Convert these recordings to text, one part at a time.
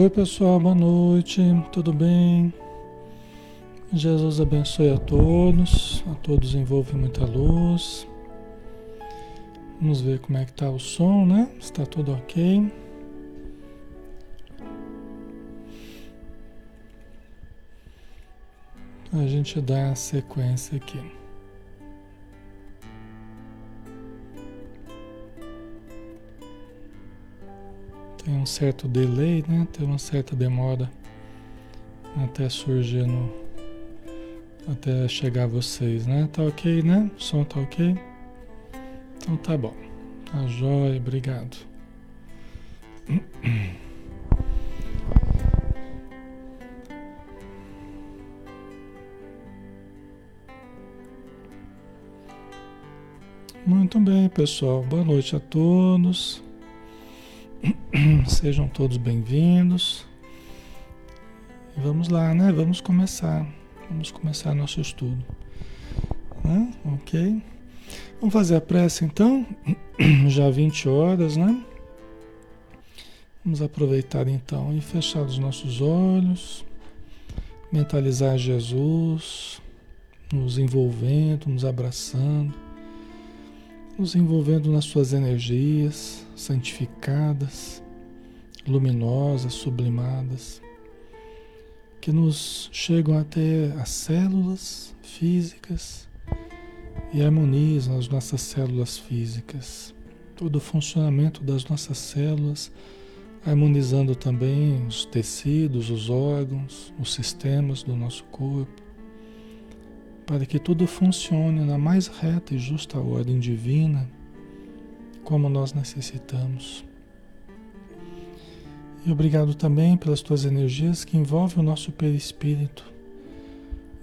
Oi, pessoal, boa noite, tudo bem? Jesus abençoe a todos, a todos envolve muita luz. Vamos ver como é que tá o som, né? Está tudo ok. A gente dá a sequência aqui. Um certo delay, né? Tem uma certa demora até surgir no. até chegar a vocês, né? Tá ok, né? O som tá ok? Então tá bom. Tá jóia, obrigado. Muito bem, pessoal. Boa noite a todos. Sejam todos bem-vindos. Vamos lá, né? Vamos começar. Vamos começar nosso estudo. Né? Ok? Vamos fazer a prece então. Já 20 horas, né? Vamos aproveitar então e fechar os nossos olhos, mentalizar Jesus, nos envolvendo, nos abraçando, nos envolvendo nas suas energias santificadas, luminosas, sublimadas, que nos chegam até as células físicas e harmonizam as nossas células físicas, todo o funcionamento das nossas células, harmonizando também os tecidos, os órgãos, os sistemas do nosso corpo, para que tudo funcione na mais reta e justa ordem divina como nós necessitamos. E obrigado também pelas tuas energias que envolvem o nosso perispírito,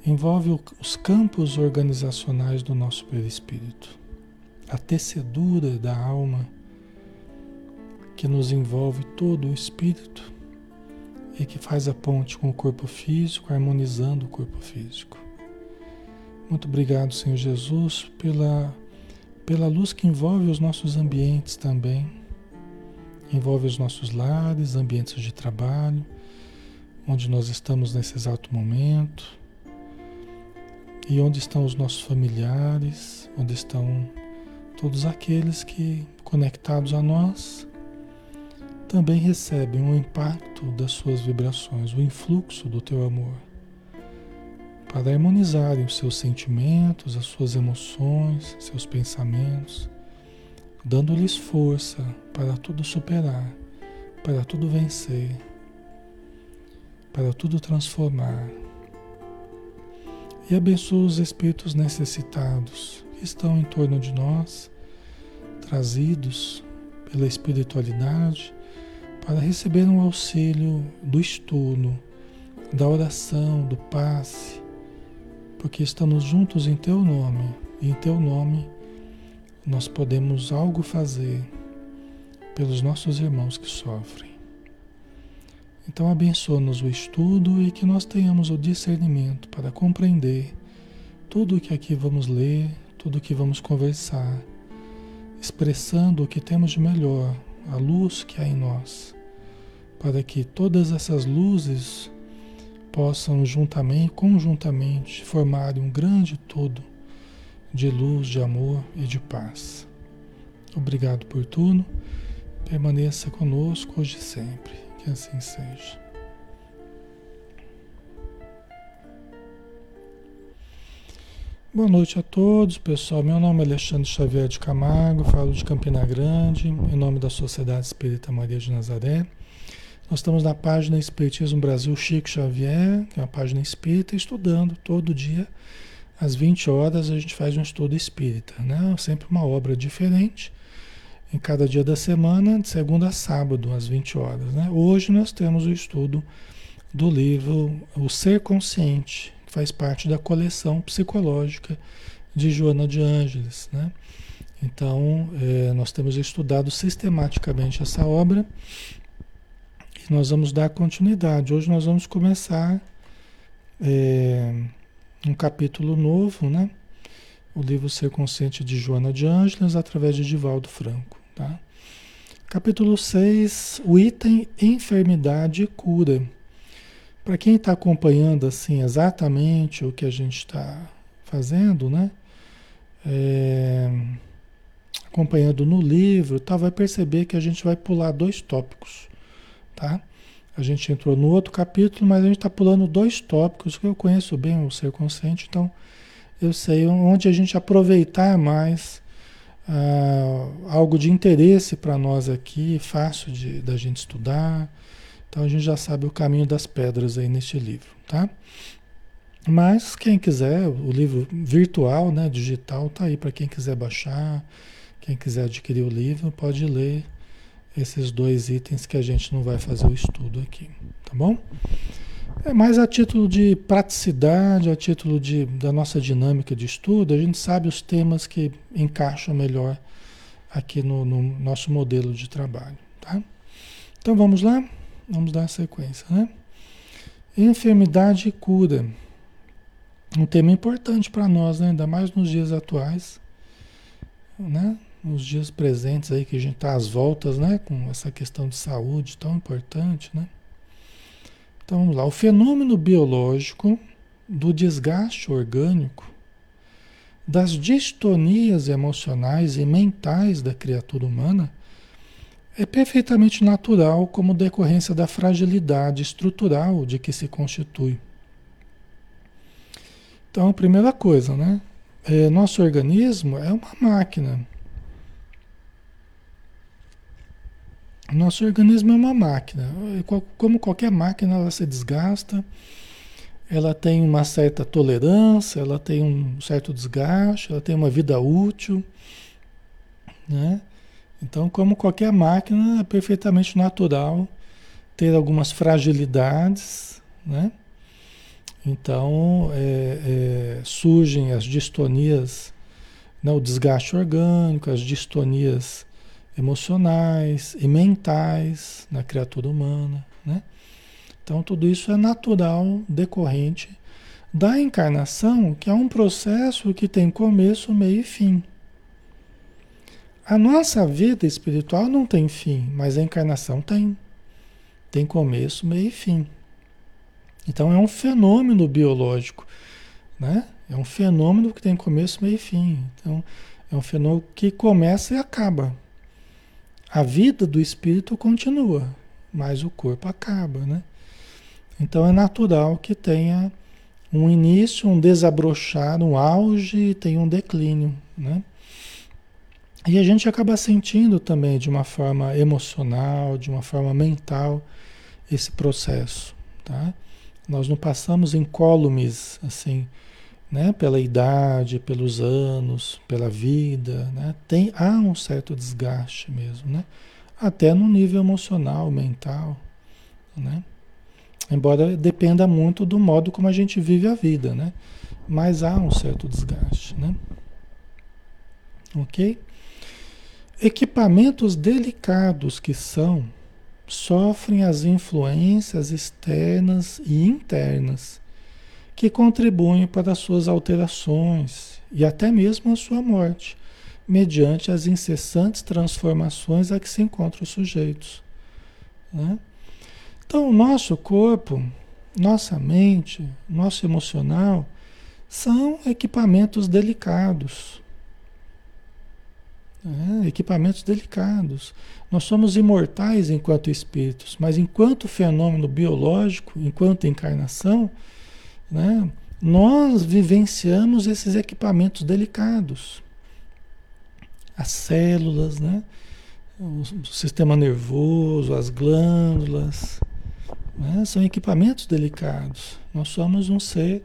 envolve os campos organizacionais do nosso perispírito, a tecedura da alma que nos envolve todo o espírito e que faz a ponte com o corpo físico, harmonizando o corpo físico. Muito obrigado, Senhor Jesus, pela pela luz que envolve os nossos ambientes também, envolve os nossos lares, ambientes de trabalho, onde nós estamos nesse exato momento, e onde estão os nossos familiares, onde estão todos aqueles que, conectados a nós, também recebem o impacto das suas vibrações, o influxo do teu amor para harmonizarem os seus sentimentos, as suas emoções, seus pensamentos, dando-lhes força para tudo superar, para tudo vencer, para tudo transformar. E abençoa os espíritos necessitados que estão em torno de nós, trazidos pela espiritualidade, para receber um auxílio do estudo, da oração, do passe porque estamos juntos em Teu nome, e em Teu nome nós podemos algo fazer pelos nossos irmãos que sofrem. Então abençoa-nos o estudo e que nós tenhamos o discernimento para compreender tudo o que aqui vamos ler, tudo o que vamos conversar, expressando o que temos de melhor, a luz que há em nós, para que todas essas luzes possam juntamente, conjuntamente, formar um grande todo de luz, de amor e de paz. Obrigado por tudo. Permaneça conosco hoje e sempre. Que assim seja. Boa noite a todos, pessoal. Meu nome é Alexandre Xavier de Camargo, falo de Campina Grande, em nome da Sociedade Espírita Maria de Nazaré. Nós estamos na página Espiritismo Brasil Chico Xavier, que é uma página espírita, estudando todo dia, às 20 horas, a gente faz um estudo espírita, né? Sempre uma obra diferente, em cada dia da semana, de segunda a sábado, às 20 horas. Né? Hoje nós temos o estudo do livro O Ser Consciente, que faz parte da coleção psicológica de Joana de Ângeles. Né? Então, é, nós temos estudado sistematicamente essa obra nós vamos dar continuidade. Hoje nós vamos começar é, um capítulo novo, né? O livro Ser Consciente de Joana de Ângeles, através de Divaldo Franco, tá? Capítulo 6, o item enfermidade e cura. Para quem está acompanhando assim exatamente o que a gente está fazendo, né? É, acompanhando no livro, tá, vai perceber que a gente vai pular dois tópicos, tá? A gente entrou no outro capítulo, mas a gente está pulando dois tópicos que eu conheço bem o ser consciente, então eu sei onde a gente aproveitar mais ah, algo de interesse para nós aqui, fácil de da gente estudar. Então a gente já sabe o caminho das pedras aí neste livro, tá? Mas quem quiser, o livro virtual, né, digital, tá aí para quem quiser baixar, quem quiser adquirir o livro, pode ler esses dois itens que a gente não vai fazer o estudo aqui, tá bom? É mais a título de praticidade, a título de, da nossa dinâmica de estudo, a gente sabe os temas que encaixam melhor aqui no, no nosso modelo de trabalho, tá? Então vamos lá, vamos dar sequência, né? Enfermidade e cura. Um tema importante para nós, né? ainda mais nos dias atuais, né? Nos dias presentes aí que a gente está às voltas, né, com essa questão de saúde tão importante, né? Então vamos lá, o fenômeno biológico do desgaste orgânico, das distonias emocionais e mentais da criatura humana é perfeitamente natural como decorrência da fragilidade estrutural de que se constitui. Então, primeira coisa, né? É, nosso organismo é uma máquina Nosso organismo é uma máquina. Como qualquer máquina, ela se desgasta, ela tem uma certa tolerância, ela tem um certo desgaste, ela tem uma vida útil. Né? Então, como qualquer máquina, é perfeitamente natural ter algumas fragilidades. Né? Então, é, é, surgem as distonias, né? o desgaste orgânico, as distonias emocionais e mentais na criatura humana, né? Então tudo isso é natural, decorrente da encarnação, que é um processo que tem começo, meio e fim. A nossa vida espiritual não tem fim, mas a encarnação tem. Tem começo, meio e fim. Então é um fenômeno biológico, né? É um fenômeno que tem começo, meio e fim. Então é um fenômeno que começa e acaba. A vida do espírito continua, mas o corpo acaba, né? Então é natural que tenha um início, um desabrochar, um auge e tenha um declínio, né? E a gente acaba sentindo também de uma forma emocional, de uma forma mental, esse processo, tá? Nós não passamos incólumes, assim, né, pela idade, pelos anos, pela vida, né, tem, há um certo desgaste mesmo, né, até no nível emocional, mental, né, embora dependa muito do modo como a gente vive a vida, né, mas há um certo desgaste, né, ok? Equipamentos delicados que são, sofrem as influências externas e internas, que contribuem para as suas alterações e até mesmo a sua morte, mediante as incessantes transformações a que se encontram os sujeitos. Né? Então, o nosso corpo, nossa mente, nosso emocional são equipamentos delicados. É, equipamentos delicados. Nós somos imortais enquanto espíritos, mas enquanto fenômeno biológico, enquanto encarnação, né? Nós vivenciamos esses equipamentos delicados. As células, né? o sistema nervoso, as glândulas, né? são equipamentos delicados. Nós somos um ser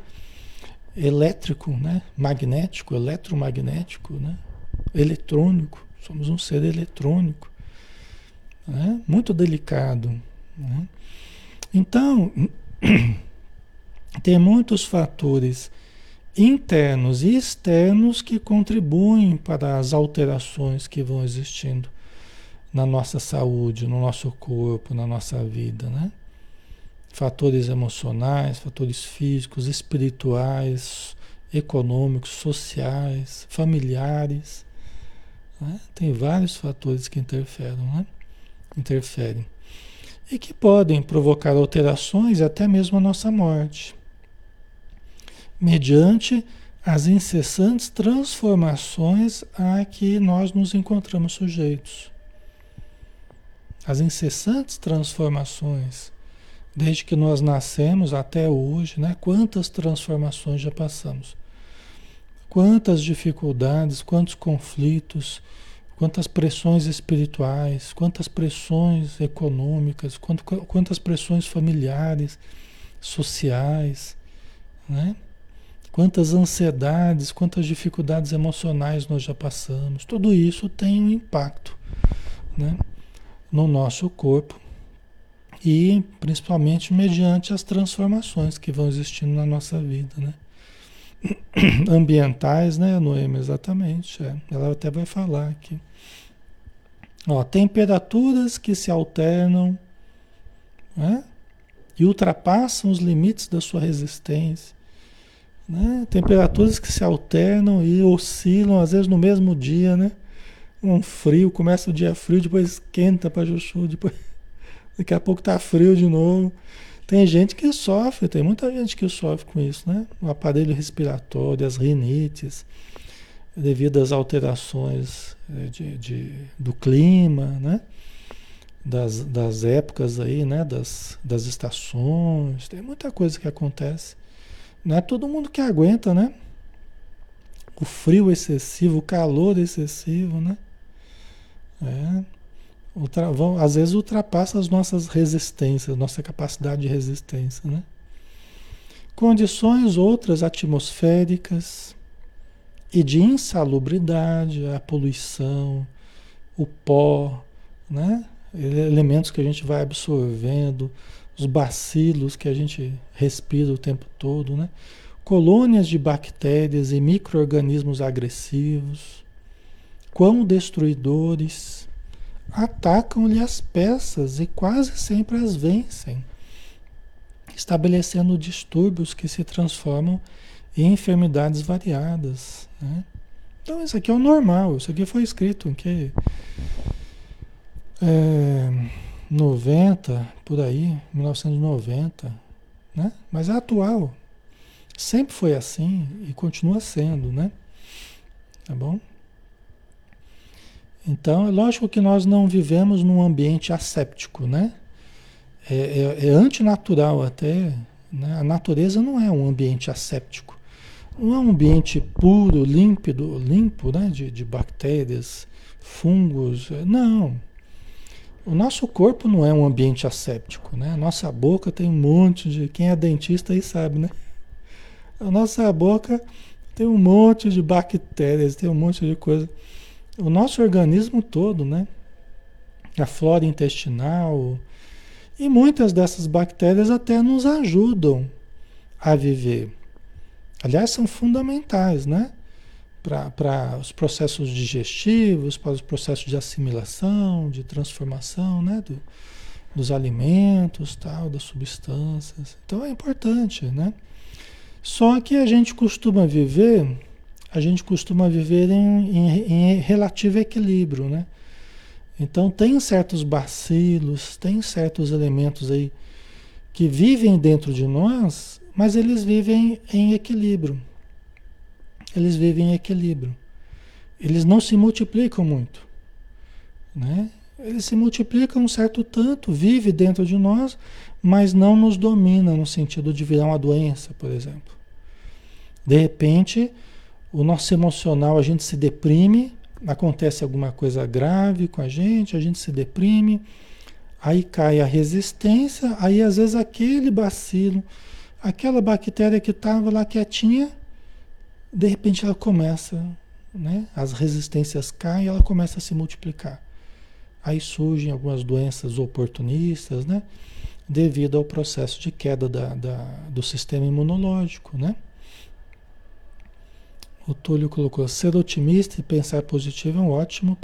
elétrico, né? magnético, eletromagnético, né? eletrônico. Somos um ser eletrônico, né? muito delicado. Né? Então, tem muitos fatores internos e externos que contribuem para as alterações que vão existindo na nossa saúde, no nosso corpo, na nossa vida, né? Fatores emocionais, fatores físicos, espirituais, econômicos, sociais, familiares. Né? Tem vários fatores que interferem, né? interferem. E que podem provocar alterações até mesmo a nossa morte, mediante as incessantes transformações a que nós nos encontramos sujeitos. As incessantes transformações, desde que nós nascemos até hoje, né? Quantas transformações já passamos? Quantas dificuldades, quantos conflitos, quantas pressões espirituais, quantas pressões econômicas, quantas pressões familiares, sociais, né? Quantas ansiedades, quantas dificuldades emocionais nós já passamos. Tudo isso tem um impacto né, no nosso corpo e principalmente mediante as transformações que vão existindo na nossa vida. Né? Ambientais, né, Noemi? Exatamente. É. Ela até vai falar aqui. Ó, temperaturas que se alternam né, e ultrapassam os limites da sua resistência né? Temperaturas que se alternam e oscilam, às vezes no mesmo dia, né? Um frio, começa o dia frio, depois esquenta para Juchu, depois daqui a pouco tá frio de novo. Tem gente que sofre, tem muita gente que sofre com isso, né? O aparelho respiratório, as rinites, devido às alterações eh, de, de do clima, né? Das, das épocas aí, né? Das, das estações, tem muita coisa que acontece. Não é todo mundo que aguenta, né? O frio excessivo, o calor excessivo, né? É. Vão, às vezes ultrapassa as nossas resistências, nossa capacidade de resistência, né? Condições outras atmosféricas e de insalubridade, a poluição, o pó, né? Elementos que a gente vai absorvendo, os bacilos que a gente respira o tempo todo, né? colônias de bactérias e micro-organismos agressivos, quão destruidores, atacam-lhe as peças e quase sempre as vencem, estabelecendo distúrbios que se transformam em enfermidades variadas. Né? Então, isso aqui é o normal, isso aqui foi escrito em que. É, 90, por aí, 1990, né? Mas é atual. Sempre foi assim e continua sendo, né? Tá bom? Então, é lógico que nós não vivemos num ambiente asséptico, né? É, é, é antinatural até. Né? A natureza não é um ambiente asséptico. Não é um ambiente puro, límpido, limpo, né? De, de bactérias, fungos. Não. O nosso corpo não é um ambiente asséptico, né? A nossa boca tem um monte de. Quem é dentista aí sabe, né? A nossa boca tem um monte de bactérias, tem um monte de coisa. O nosso organismo todo, né? A flora intestinal. E muitas dessas bactérias até nos ajudam a viver. Aliás, são fundamentais, né? Para os processos digestivos, para os processos de assimilação, de transformação né, do, dos alimentos, tal, das substâncias. Então é importante, né? Só que a gente costuma viver, a gente costuma viver em, em, em relativo equilíbrio, né? Então tem certos bacilos, tem certos elementos aí que vivem dentro de nós, mas eles vivem em equilíbrio eles vivem em equilíbrio. Eles não se multiplicam muito. Né? Eles se multiplicam um certo tanto, vive dentro de nós, mas não nos domina no sentido de virar uma doença, por exemplo. De repente, o nosso emocional, a gente se deprime, acontece alguma coisa grave com a gente, a gente se deprime, aí cai a resistência, aí às vezes aquele bacilo, aquela bactéria que estava lá quietinha, de repente ela começa, né? As resistências caem e ela começa a se multiplicar. Aí surgem algumas doenças oportunistas, né? Devido ao processo de queda da, da, do sistema imunológico, né? O Túlio colocou: ser otimista e pensar positivo é um ótimo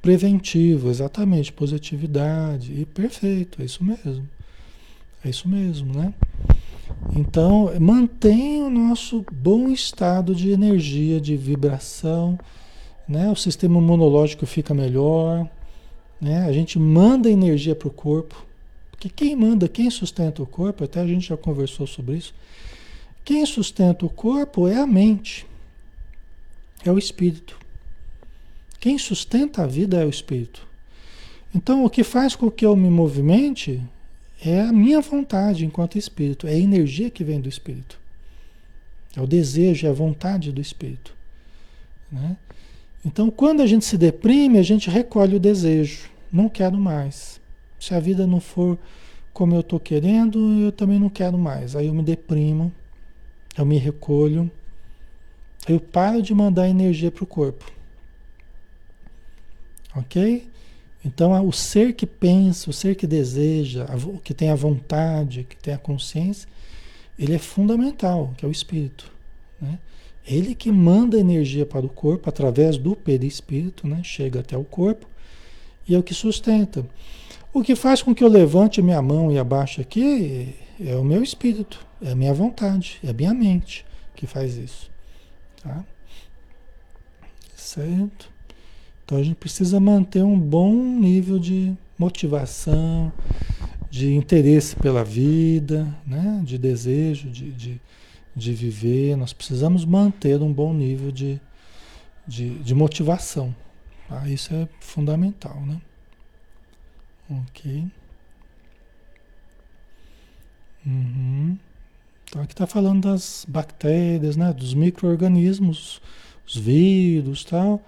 preventivo, exatamente, positividade. E perfeito, é isso mesmo. É isso mesmo, né? Então, mantém o nosso bom estado de energia, de vibração, né? O sistema imunológico fica melhor, Né? A gente manda energia para o corpo. Porque quem manda, quem sustenta o corpo, até a gente já conversou sobre isso. Quem sustenta o corpo é a mente, é o espírito. Quem sustenta a vida é o espírito. Então, o que faz com que eu me movimente é a minha vontade enquanto espírito, é a energia que vem do espírito. É o desejo, é a vontade do espírito. Né? Então, quando a gente se deprime, a gente recolhe o desejo. Não quero mais. Se a vida não for como eu estou querendo, eu também não quero mais. Aí eu me deprimo, eu me recolho, eu paro de mandar energia para o corpo. Ok? Então, o ser que pensa, o ser que deseja, que tem a vontade, que tem a consciência, ele é fundamental, que é o espírito. Né? Ele que manda energia para o corpo através do perispírito, né? chega até o corpo, e é o que sustenta. O que faz com que eu levante minha mão e abaixe aqui é o meu espírito, é a minha vontade, é a minha mente que faz isso. Tá? Certo? Então a gente precisa manter um bom nível de motivação, de interesse pela vida, né? de desejo de, de, de viver. Nós precisamos manter um bom nível de, de, de motivação. Tá? Isso é fundamental. Né? Ok. Uhum. Então aqui está falando das bactérias, né? dos micro-organismos, os vírus tal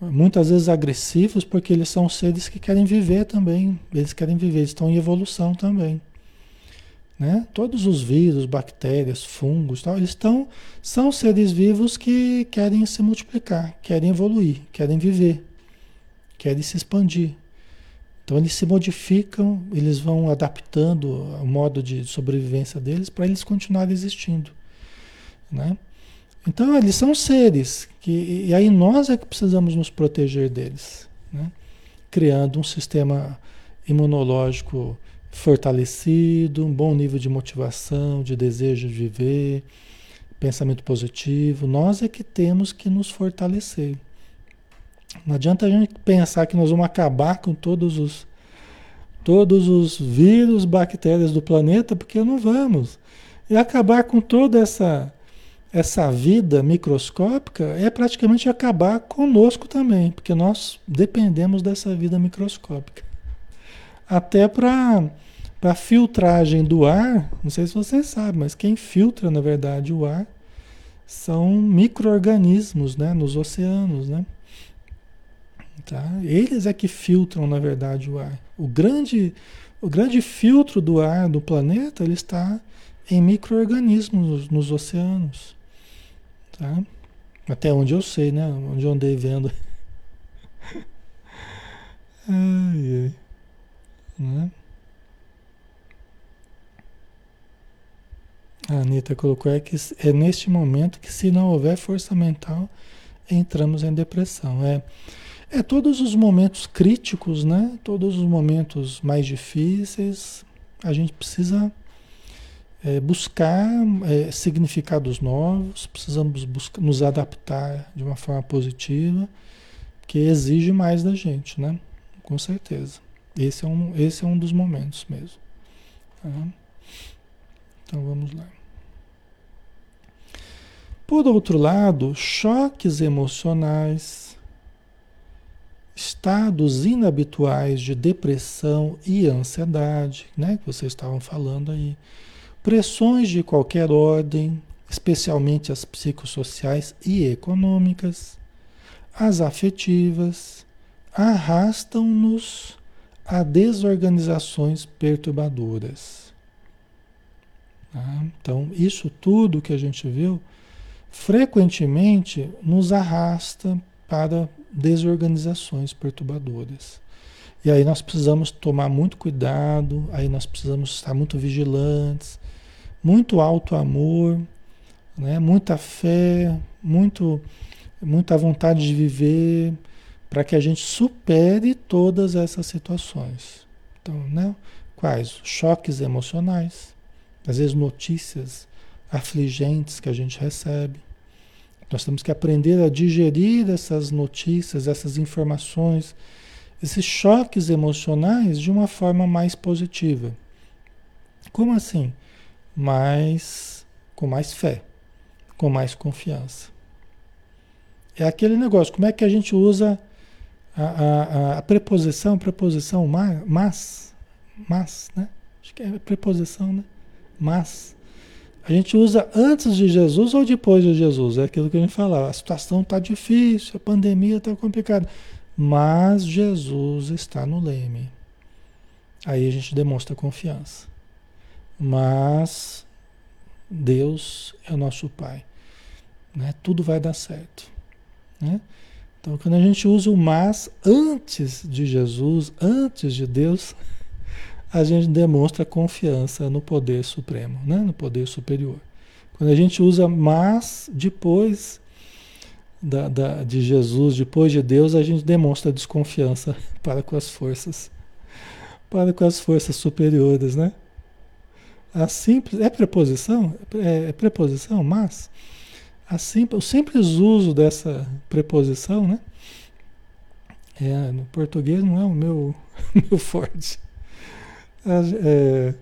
muitas vezes agressivos, porque eles são seres que querem viver também. Eles querem viver, eles estão em evolução também. Né? Todos os vírus, bactérias, fungos, tal, eles estão, são seres vivos que querem se multiplicar, querem evoluir, querem viver, querem se expandir. Então eles se modificam, eles vão adaptando o modo de sobrevivência deles para eles continuarem existindo. Né? Então, eles são seres que, e aí nós é que precisamos nos proteger deles, né? criando um sistema imunológico fortalecido, um bom nível de motivação, de desejo de viver, pensamento positivo. Nós é que temos que nos fortalecer. Não adianta a gente pensar que nós vamos acabar com todos os todos os vírus, bactérias do planeta, porque não vamos. E acabar com toda essa essa vida microscópica é praticamente acabar conosco também, porque nós dependemos dessa vida microscópica. Até para a filtragem do ar, não sei se vocês sabem, mas quem filtra, na verdade, o ar são micro-organismos né, nos oceanos. Né? Tá? Eles é que filtram, na verdade, o ar. O grande, o grande filtro do ar do planeta ele está em micro-organismos nos, nos oceanos. Tá? Até onde eu sei, né? Onde eu andei vendo. ai, ai. Né? A Anitta colocou é que é neste momento que se não houver força mental, entramos em depressão. É, é todos os momentos críticos, né? Todos os momentos mais difíceis, a gente precisa é, buscar é, significados novos, precisamos buscar, nos adaptar de uma forma positiva, que exige mais da gente, né? Com certeza. Esse é um, esse é um dos momentos mesmo. Tá? Então vamos lá. Por outro lado, choques emocionais, estados inabituais de depressão e ansiedade, né, que vocês estavam falando aí, Pressões de qualquer ordem, especialmente as psicossociais e econômicas, as afetivas, arrastam-nos a desorganizações perturbadoras. Tá? Então, isso tudo que a gente viu, frequentemente nos arrasta para desorganizações perturbadoras. E aí nós precisamos tomar muito cuidado, aí nós precisamos estar muito vigilantes, muito alto amor, né? muita fé, muito, muita vontade de viver, para que a gente supere todas essas situações. Então, né? Quais? Choques emocionais, às vezes notícias afligentes que a gente recebe. Nós temos que aprender a digerir essas notícias, essas informações, esses choques emocionais de uma forma mais positiva. Como assim? Mais com mais fé, com mais confiança. É aquele negócio, como é que a gente usa a, a, a preposição, preposição mas, mas, né? Acho que é preposição, né? Mas. A gente usa antes de Jesus ou depois de Jesus? É aquilo que a gente falava. A situação está difícil, a pandemia está complicada. Mas Jesus está no leme. Aí a gente demonstra confiança. Mas Deus é o nosso Pai. Né? Tudo vai dar certo. Né? Então, quando a gente usa o mas antes de Jesus, antes de Deus, a gente demonstra confiança no poder supremo, né? no poder superior. Quando a gente usa mas depois da, da, de Jesus, depois de Deus, a gente demonstra desconfiança para com as forças, para com as forças superiores, né? A simples, é preposição? É, é preposição, mas a simples, o simples uso dessa preposição, né? É, no português não é o meu, meu forte. É,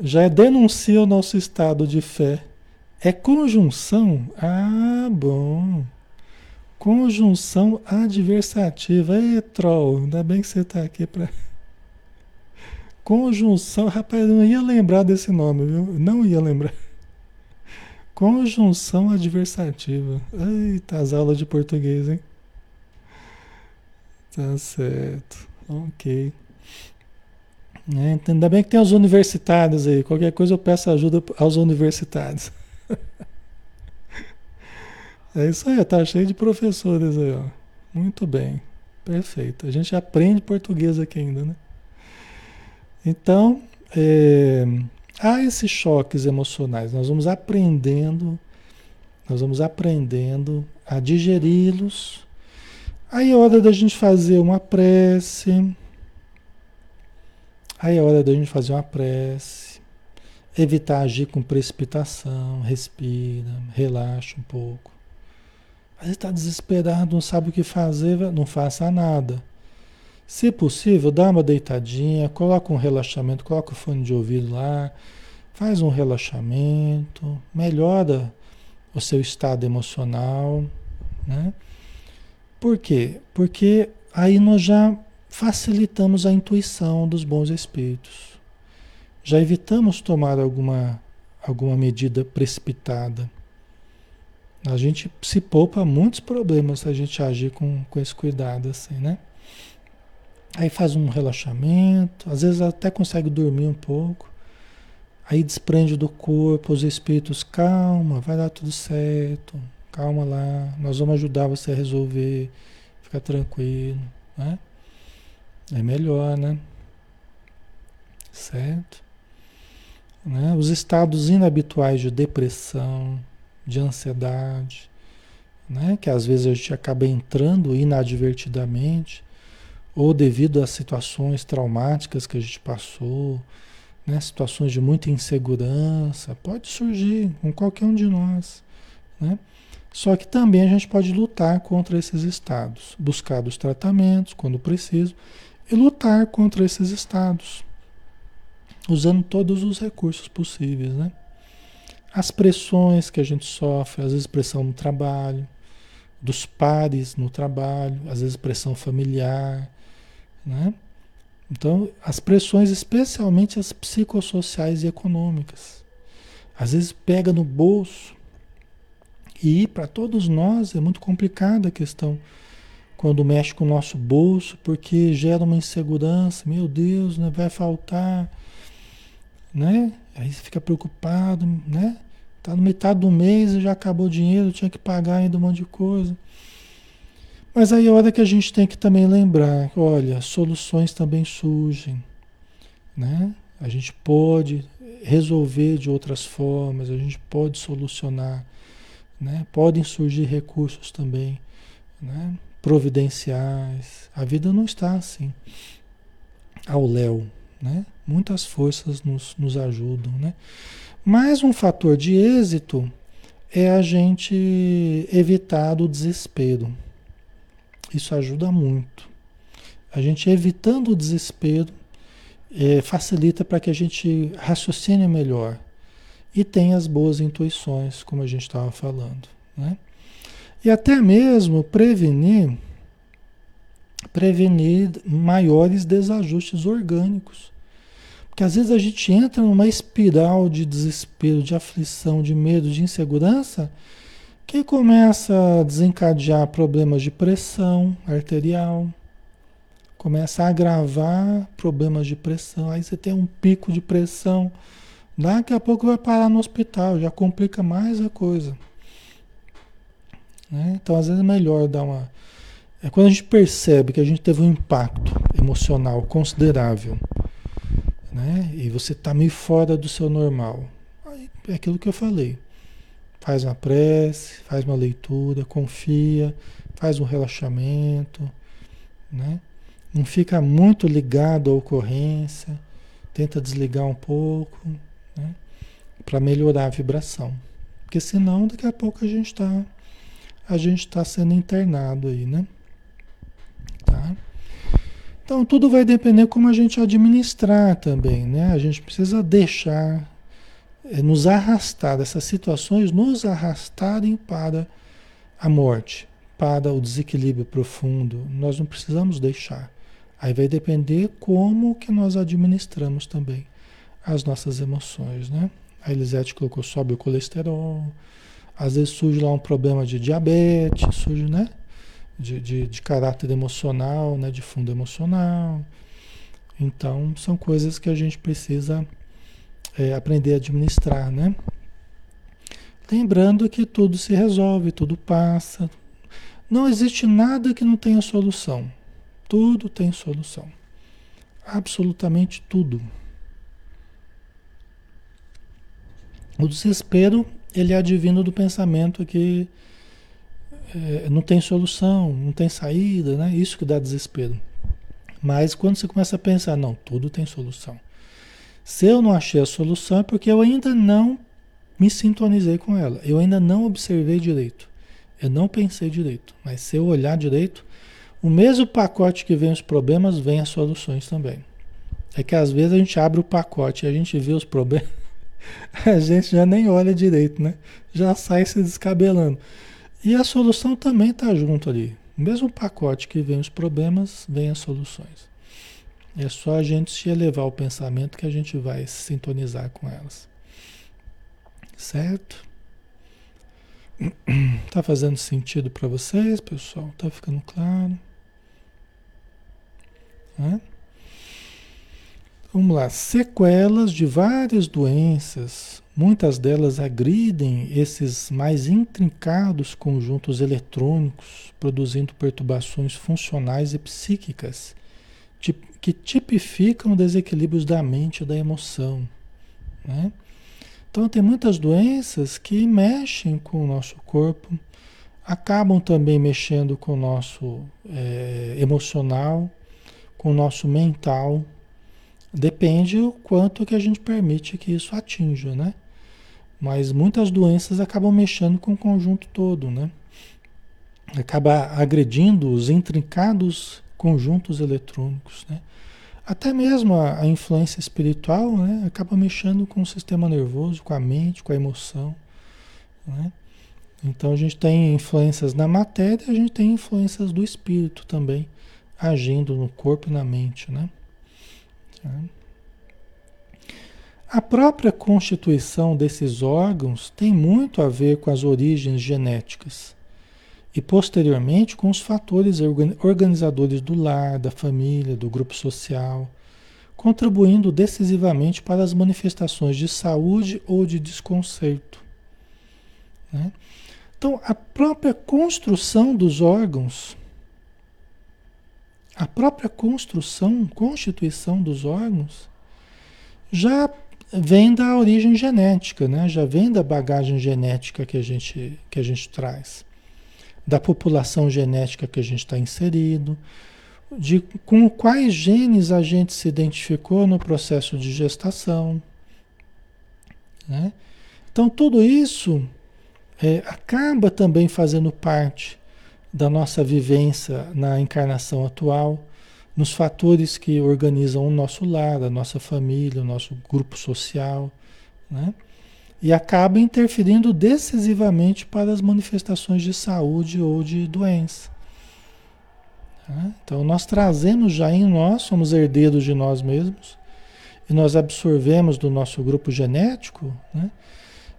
já é denuncia o nosso estado de fé. É conjunção? Ah, bom. Conjunção adversativa. Ei, troll, ainda bem que você está aqui para. Conjunção, rapaz, eu não ia lembrar desse nome, viu? Não ia lembrar. Conjunção adversativa. Eita, as aulas de português, hein? Tá certo. Ok. É, ainda bem que tem os universitários aí. Qualquer coisa eu peço ajuda aos universitários. é isso aí, tá cheio de professores aí, ó. Muito bem. Perfeito. A gente aprende português aqui ainda, né? Então, é, há esses choques emocionais. Nós vamos aprendendo, nós vamos aprendendo a digeri-los. Aí é hora da gente fazer uma prece Aí é hora da gente fazer uma prece, evitar agir com precipitação, respira, relaxa um pouco. Vezes está desesperado, não sabe o que fazer, não faça nada. Se possível, dá uma deitadinha, coloca um relaxamento, coloca o fone de ouvido lá, faz um relaxamento, melhora o seu estado emocional, né? Por quê? Porque aí nós já facilitamos a intuição dos bons espíritos. Já evitamos tomar alguma, alguma medida precipitada. A gente se poupa muitos problemas se a gente agir com, com esse cuidado assim, né? Aí faz um relaxamento, às vezes até consegue dormir um pouco. Aí desprende do corpo, os espíritos, calma, vai dar tudo certo, calma lá, nós vamos ajudar você a resolver, fica tranquilo, né? É melhor, né? Certo? Né? Os estados inabituais de depressão, de ansiedade, né? que às vezes a gente acaba entrando inadvertidamente, ou devido a situações traumáticas que a gente passou, né? situações de muita insegurança, pode surgir com qualquer um de nós. Né? Só que também a gente pode lutar contra esses estados, buscar os tratamentos quando preciso e lutar contra esses estados, usando todos os recursos possíveis, né? As pressões que a gente sofre, às vezes pressão no trabalho, dos pares no trabalho, às vezes pressão familiar, né? Então, as pressões, especialmente as psicossociais e econômicas, às vezes pega no bolso e para todos nós é muito complicada a questão quando mexe com o nosso bolso, porque gera uma insegurança, meu Deus, né, vai faltar, né? Aí você fica preocupado, né? Tá no metade do mês e já acabou o dinheiro, tinha que pagar ainda um monte de coisa. Mas aí é hora que a gente tem que também lembrar, olha, soluções também surgem, né? A gente pode resolver de outras formas, a gente pode solucionar, né? Podem surgir recursos também, né? providenciais. A vida não está assim ao léu, né? Muitas forças nos, nos ajudam, né? Mas um fator de êxito é a gente evitar o desespero. Isso ajuda muito. A gente evitando o desespero é, facilita para que a gente raciocine melhor e tenha as boas intuições, como a gente estava falando. Né? E até mesmo prevenir, prevenir maiores desajustes orgânicos. Porque às vezes a gente entra numa espiral de desespero, de aflição, de medo, de insegurança, que começa a desencadear problemas de pressão arterial, começa a agravar problemas de pressão. Aí você tem um pico de pressão, daqui a pouco vai parar no hospital, já complica mais a coisa. Né? Então, às vezes é melhor dar uma. É quando a gente percebe que a gente teve um impacto emocional considerável, né? E você está meio fora do seu normal. Aí é aquilo que eu falei. Faz uma prece, faz uma leitura, confia, faz um relaxamento, né? Não fica muito ligado à ocorrência, tenta desligar um pouco, né? Para melhorar a vibração. Porque senão daqui a pouco a gente está a gente está sendo internado aí, né? Tá? Então tudo vai depender como a gente administrar também, né? A gente precisa deixar nos arrastar, essas situações nos arrastarem para a morte, para o desequilíbrio profundo. Nós não precisamos deixar. Aí vai depender como que nós administramos também as nossas emoções, né? A Elisete colocou sobe o colesterol, às vezes surge lá um problema de diabetes, surge, né? De, de, de caráter emocional, né? De fundo emocional. Então, são coisas que a gente precisa é, aprender a administrar, né? Lembrando que tudo se resolve, tudo passa. Não existe nada que não tenha solução. Tudo tem solução. Absolutamente tudo. O desespero ele é advindo do pensamento que é, não tem solução, não tem saída, né? Isso que dá desespero. Mas quando você começa a pensar, não, tudo tem solução. Se eu não achei a solução é porque eu ainda não me sintonizei com ela. Eu ainda não observei direito. Eu não pensei direito. Mas se eu olhar direito, o mesmo pacote que vem os problemas, vem as soluções também. É que às vezes a gente abre o pacote e a gente vê os problemas. a gente já nem olha direito, né? Já sai se descabelando. E a solução também está junto ali. O mesmo pacote que vem os problemas, vem as soluções. É só a gente se elevar o pensamento que a gente vai se sintonizar com elas. Certo? Tá fazendo sentido para vocês, pessoal? Tá ficando claro? Vamos lá, sequelas de várias doenças, muitas delas agridem esses mais intrincados conjuntos eletrônicos, produzindo perturbações funcionais e psíquicas que tipificam desequilíbrios da mente e da emoção. Né? Então, tem muitas doenças que mexem com o nosso corpo, acabam também mexendo com o nosso é, emocional, com o nosso mental, Depende o quanto que a gente permite que isso atinja, né? Mas muitas doenças acabam mexendo com o conjunto todo, né? Acaba agredindo os intrincados conjuntos eletrônicos, né? Até mesmo a, a, influência espiritual, né? Acaba mexendo com o sistema nervoso, com a mente, com a emoção, né? Então a gente tem influências na matéria, a gente tem influências do espírito também agindo no corpo e na mente, né? A própria constituição desses órgãos tem muito a ver com as origens genéticas e, posteriormente, com os fatores organizadores do lar, da família, do grupo social, contribuindo decisivamente para as manifestações de saúde ou de desconcerto. Né? Então, a própria construção dos órgãos a própria construção, constituição dos órgãos, já vem da origem genética, né? já vem da bagagem genética que a gente, que a gente traz, da população genética que a gente está inserido, de com quais genes a gente se identificou no processo de gestação. Né? Então, tudo isso é, acaba também fazendo parte da nossa vivência na encarnação atual, nos fatores que organizam o nosso lar, a nossa família, o nosso grupo social, né? E acaba interferindo decisivamente para as manifestações de saúde ou de doença. Né? Então, nós trazemos já em nós, somos herdeiros de nós mesmos, e nós absorvemos do nosso grupo genético né?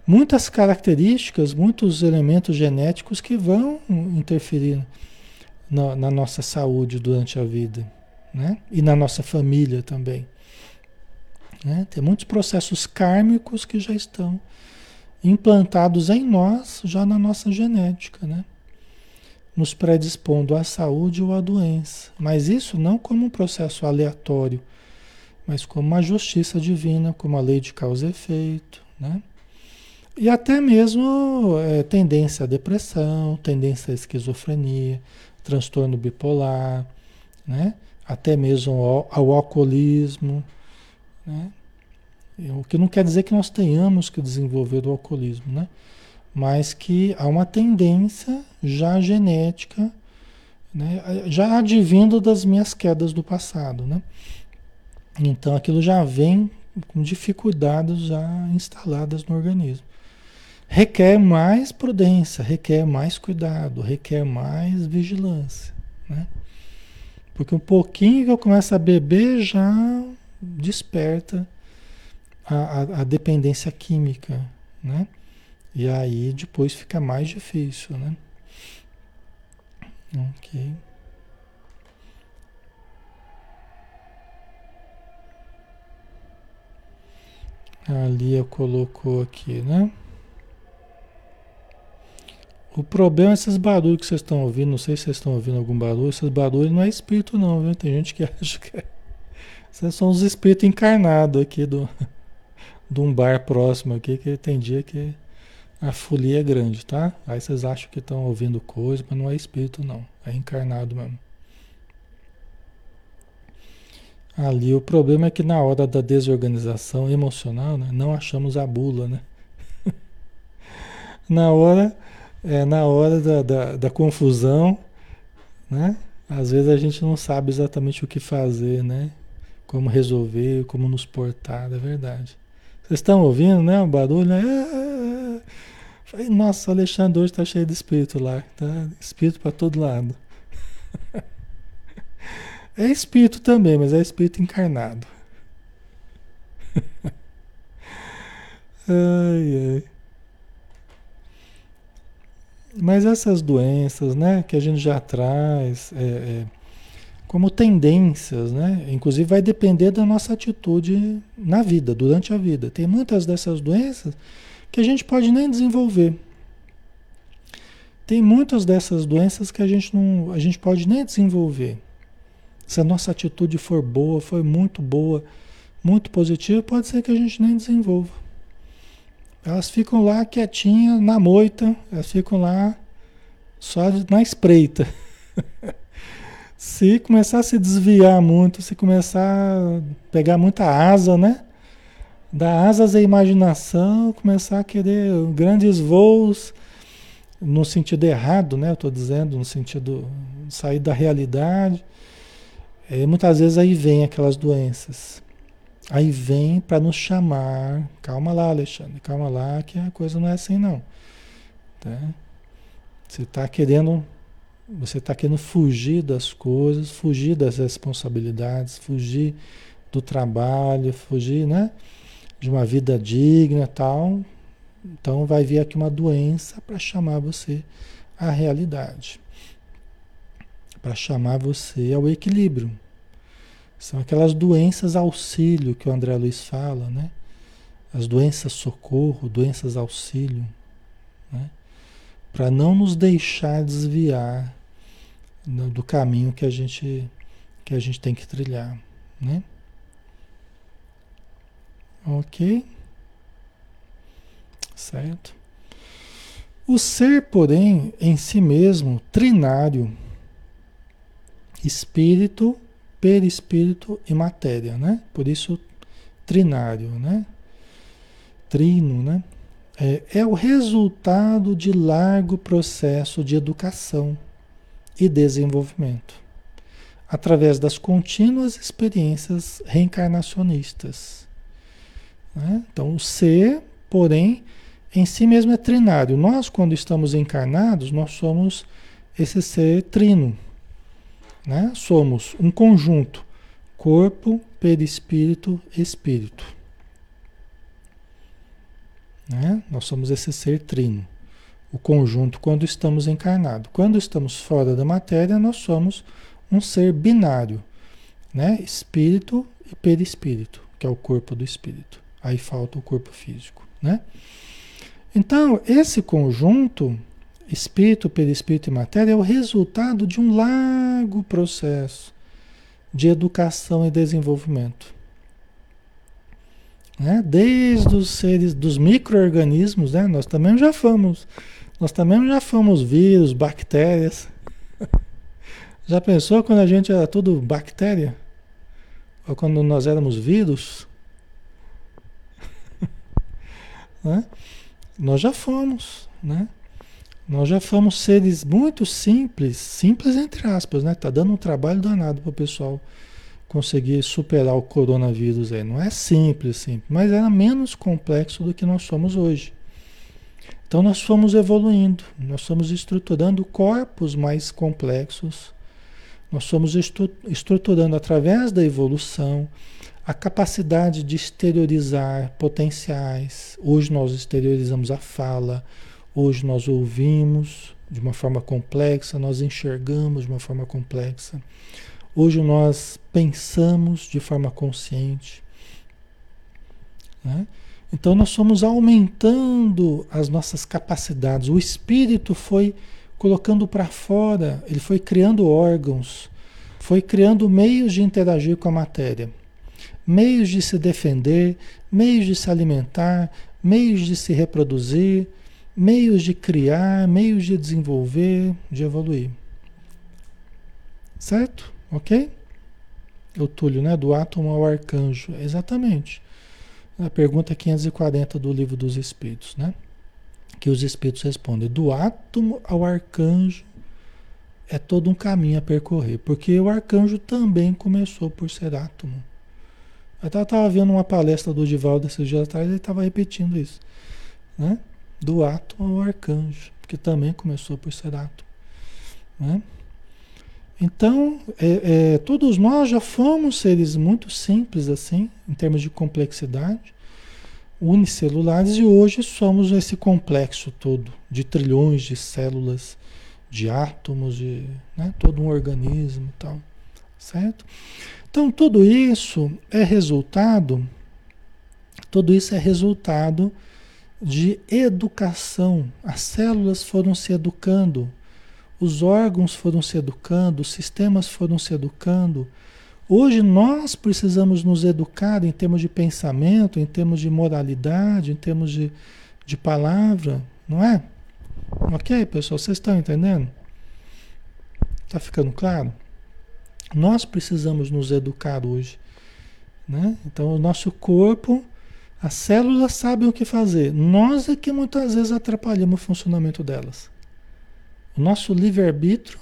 muitas características, muitos elementos genéticos que vão interferir na, na nossa saúde durante a vida né? e na nossa família também. Né? Tem muitos processos kármicos que já estão implantados em nós, já na nossa genética, né? nos predispondo à saúde ou à doença. Mas isso não como um processo aleatório, mas como uma justiça divina, como a lei de causa e efeito. Né? E até mesmo é, tendência à depressão, tendência à esquizofrenia, transtorno bipolar, né? até mesmo ao, ao alcoolismo. Né? O que não quer dizer que nós tenhamos que desenvolver o alcoolismo, né? mas que há uma tendência já genética, né? já advindo das minhas quedas do passado. Né? Então aquilo já vem com dificuldades já instaladas no organismo. Requer mais prudência, requer mais cuidado, requer mais vigilância. Né? Porque um pouquinho que eu começo a beber já desperta a, a, a dependência química, né? E aí depois fica mais difícil, né? Ok. A Lia colocou aqui, né? O problema é esses barulhos que vocês estão ouvindo, não sei se vocês estão ouvindo algum barulho, esses barulhos não é espírito não, viu? Tem gente que acha que é. Esses são os espíritos encarnados aqui do, de um bar próximo aqui, que tem dia que a folia é grande, tá? Aí vocês acham que estão ouvindo coisa, mas não é espírito não, é encarnado mesmo. Ali o problema é que na hora da desorganização emocional, né, não achamos a bula, né? na hora é, na hora da, da, da, confusão, né? Às vezes a gente não sabe exatamente o que fazer, né? Como resolver, como nos portar, é verdade. Vocês estão ouvindo, né? O barulho, né? Falei, nossa, Alexandre hoje está cheio de espírito lá. Tá espírito para todo lado. É espírito também, mas é espírito encarnado. ai, ai. Mas essas doenças, né, que a gente já traz é, é, como tendências, né, inclusive vai depender da nossa atitude na vida, durante a vida. Tem muitas dessas doenças que a gente pode nem desenvolver. Tem muitas dessas doenças que a gente não, a gente pode nem desenvolver. Se a nossa atitude for boa, for muito boa, muito positiva, pode ser que a gente nem desenvolva. Elas ficam lá quietinhas, na moita, elas ficam lá só na espreita. se começar a se desviar muito, se começar a pegar muita asa, né? Dar asas à imaginação, começar a querer grandes voos no sentido errado, né? Eu estou dizendo, no sentido sair da realidade. É, muitas vezes aí vem aquelas doenças. Aí vem para nos chamar. Calma lá, Alexandre, calma lá, que a coisa não é assim não. Tá? Você está querendo, você está querendo fugir das coisas, fugir das responsabilidades, fugir do trabalho, fugir, né? De uma vida digna, tal. Então vai vir aqui uma doença para chamar você à realidade para chamar você ao equilíbrio. São aquelas doenças auxílio que o André Luiz fala, né? As doenças socorro, doenças auxílio, né? Para não nos deixar desviar do caminho que a gente que a gente tem que trilhar, né? OK? Certo? O ser, porém, em si mesmo, trinário, espírito, perispírito e matéria, né? Por isso trinário, né? Trino, né? É, é o resultado de largo processo de educação e desenvolvimento. através das contínuas experiências reencarnacionistas. Né? Então, o ser, porém, em si mesmo é trinário. Nós, quando estamos encarnados, nós somos esse ser trino. Né? Somos um conjunto: corpo, perispírito, espírito. Né? Nós somos esse ser trino. O conjunto quando estamos encarnados. Quando estamos fora da matéria, nós somos um ser binário, né? Espírito e perispírito, que é o corpo do espírito. Aí falta o corpo físico, né? Então, esse conjunto, espírito, perispírito e matéria, é o resultado de um largo processo de educação e desenvolvimento. Né? Desde os seres, dos micro-organismos, né? nós também já fomos, nós também já fomos vírus, bactérias, já pensou quando a gente era tudo bactéria? Ou quando nós éramos vírus? né? Nós já fomos, né? Nós já fomos seres muito simples, simples entre aspas, né? Tá dando um trabalho danado para o pessoal conseguir superar o coronavírus aí. Não é simples, simples, mas era menos complexo do que nós somos hoje. Então nós fomos evoluindo, nós fomos estruturando corpos mais complexos, nós somos estruturando através da evolução a capacidade de exteriorizar potenciais. Hoje nós exteriorizamos a fala, hoje nós ouvimos de uma forma complexa, nós enxergamos de uma forma complexa. Hoje nós pensamos de forma consciente. Né? Então nós somos aumentando as nossas capacidades. O espírito foi colocando para fora, ele foi criando órgãos, foi criando meios de interagir com a matéria, meios de se defender, meios de se alimentar, meios de se reproduzir, meios de criar, meios de desenvolver, de evoluir. Certo? Ok? O Túlio, né? Do átomo ao arcanjo. Exatamente. A pergunta 540 do Livro dos Espíritos, né? que os espíritos respondem: do átomo ao arcanjo é todo um caminho a percorrer, porque o arcanjo também começou por ser átomo. Eu estava vendo uma palestra do Divaldo esses dias atrás, ele estava repetindo isso, né? Do átomo ao arcanjo, que também começou por ser átomo, né? Então, é, é, todos nós já fomos seres muito simples assim, em termos de complexidade, unicelulares e hoje somos esse complexo todo de trilhões de células, de átomos, de né, todo um organismo e tal, certo? Então tudo isso é resultado, tudo isso é resultado de educação. As células foram se educando, os órgãos foram se educando, os sistemas foram se educando Hoje nós precisamos nos educar em termos de pensamento, em termos de moralidade, em termos de, de palavra, não é? Ok, pessoal? Vocês estão entendendo? Está ficando claro? Nós precisamos nos educar hoje. Né? Então, o nosso corpo, as células sabem o que fazer. Nós é que muitas vezes atrapalhamos o funcionamento delas. O nosso livre-arbítrio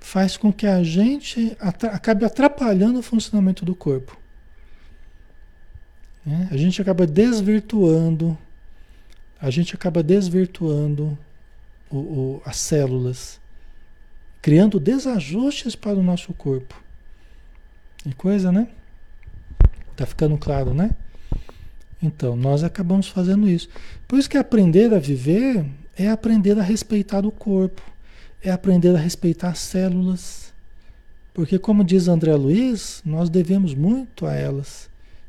faz com que a gente acabe atrapalhando o funcionamento do corpo. Né? A gente acaba desvirtuando, a gente acaba desvirtuando o, o, as células, criando desajustes para o nosso corpo. Que coisa, né? Tá ficando claro, né? Então, nós acabamos fazendo isso. Por isso que aprender a viver é aprender a respeitar o corpo é aprender a respeitar as células. Porque, como diz André Luiz, nós devemos muito a elas,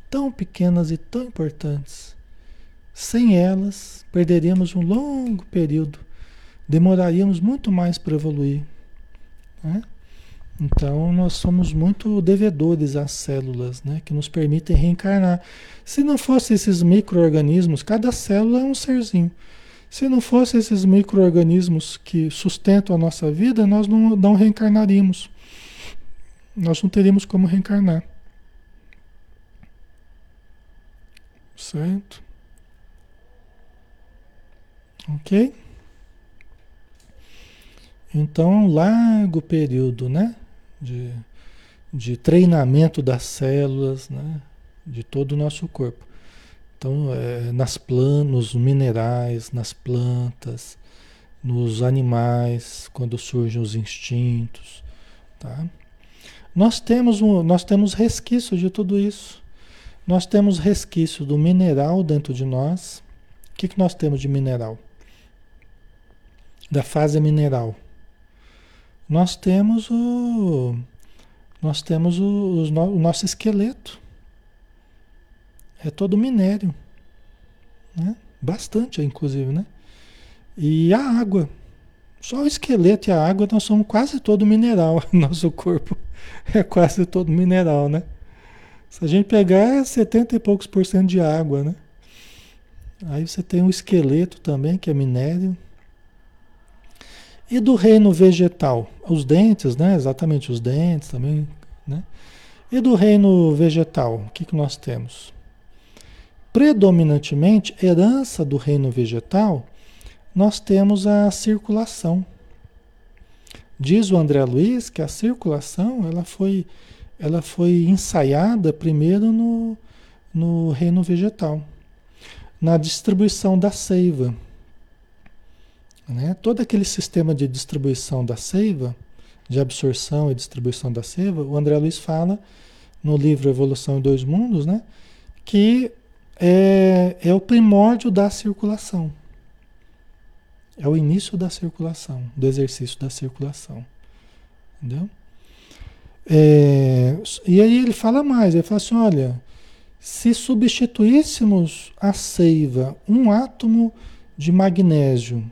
tão pequenas e tão importantes. Sem elas, perderíamos um longo período, demoraríamos muito mais para evoluir. Né? Então, nós somos muito devedores às células, né, que nos permitem reencarnar. Se não fossem esses micro-organismos, cada célula é um serzinho. Se não fossem esses micro-organismos que sustentam a nossa vida, nós não, não reencarnaríamos. Nós não teríamos como reencarnar. Certo? Ok? Então, é um largo período, né? De, de treinamento das células, né? de todo o nosso corpo. Então, é, nas plantas, nos minerais, nas plantas, nos animais, quando surgem os instintos, tá? Nós temos, um, nós temos resquício de tudo isso. Nós temos resquício do mineral dentro de nós. O que, que nós temos de mineral? Da fase mineral. Nós temos o, nós temos o, o, o nosso esqueleto. É todo minério. Né? Bastante, inclusive, né? E a água. Só o esqueleto e a água, nós somos quase todo mineral. Nosso corpo é quase todo mineral, né? Se a gente pegar, é 70 e poucos por cento de água, né? Aí você tem o esqueleto também, que é minério. E do reino vegetal? Os dentes, né? Exatamente, os dentes também, né? E do reino vegetal, o que, que nós temos? Predominantemente, herança do reino vegetal, nós temos a circulação. Diz o André Luiz que a circulação ela foi, ela foi ensaiada primeiro no, no reino vegetal, na distribuição da seiva. Né? Todo aquele sistema de distribuição da seiva, de absorção e distribuição da seiva, o André Luiz fala no livro Evolução em Dois Mundos, né? que é, é o primórdio da circulação. É o início da circulação, do exercício da circulação. Entendeu? É, e aí ele fala mais, ele fala assim, olha, se substituíssemos a seiva, um átomo de magnésio,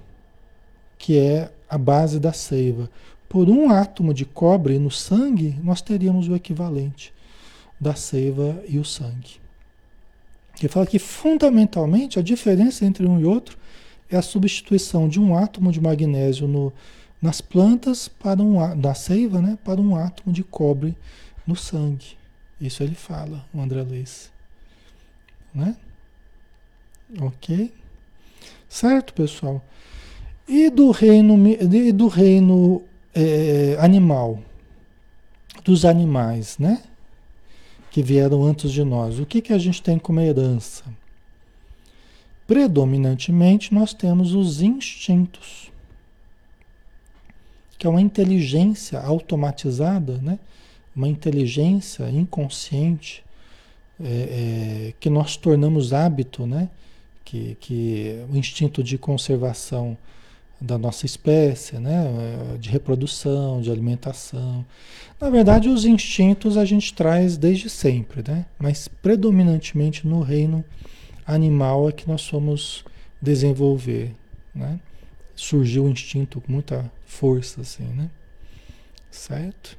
que é a base da seiva, por um átomo de cobre no sangue, nós teríamos o equivalente da seiva e o sangue. Ele fala que fundamentalmente a diferença entre um e outro é a substituição de um átomo de magnésio no, nas plantas para um da seiva, né, para um átomo de cobre no sangue. Isso ele fala, o André Luiz. Né? OK? Certo, pessoal? E do reino e do reino é, animal, dos animais, né? Que vieram antes de nós. O que, que a gente tem como herança? Predominantemente, nós temos os instintos, que é uma inteligência automatizada, né? uma inteligência inconsciente é, é, que nós tornamos hábito, né? que, que o instinto de conservação da nossa espécie, né? de reprodução, de alimentação. Na verdade, os instintos a gente traz desde sempre, né? mas predominantemente no reino animal é que nós somos desenvolver, né? Surgiu o instinto com muita força, assim, né? Certo?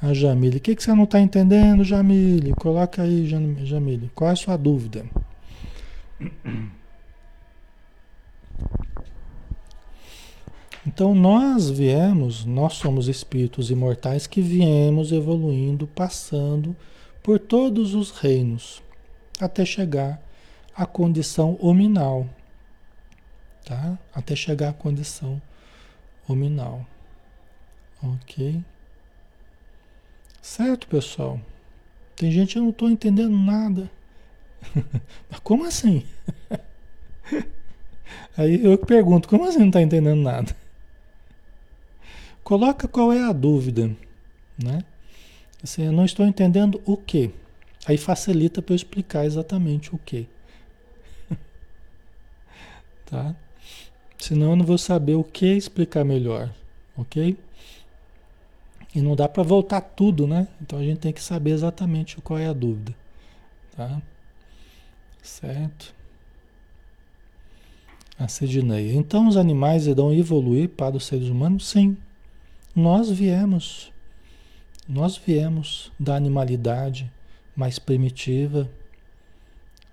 A Jamile, o que, que você não está entendendo, Jamile? Coloca aí, Jamile. Qual é a sua dúvida? Então nós viemos, nós somos espíritos imortais que viemos evoluindo, passando por todos os reinos, até chegar à condição hominal, tá? Até chegar à condição hominal. Ok? Certo, pessoal? Tem gente que não estou entendendo nada. Mas como assim? Aí eu pergunto, como assim não está entendendo nada? Coloca qual é a dúvida, né? Assim, eu não estou entendendo o que. Aí facilita para eu explicar exatamente o que. tá? Senão eu não vou saber o que explicar melhor, ok? E não dá para voltar tudo, né? Então a gente tem que saber exatamente qual é a dúvida, tá? Certo? A Sidney. Então os animais irão evoluir para os seres humanos? Sim. Nós viemos nós viemos da animalidade mais primitiva,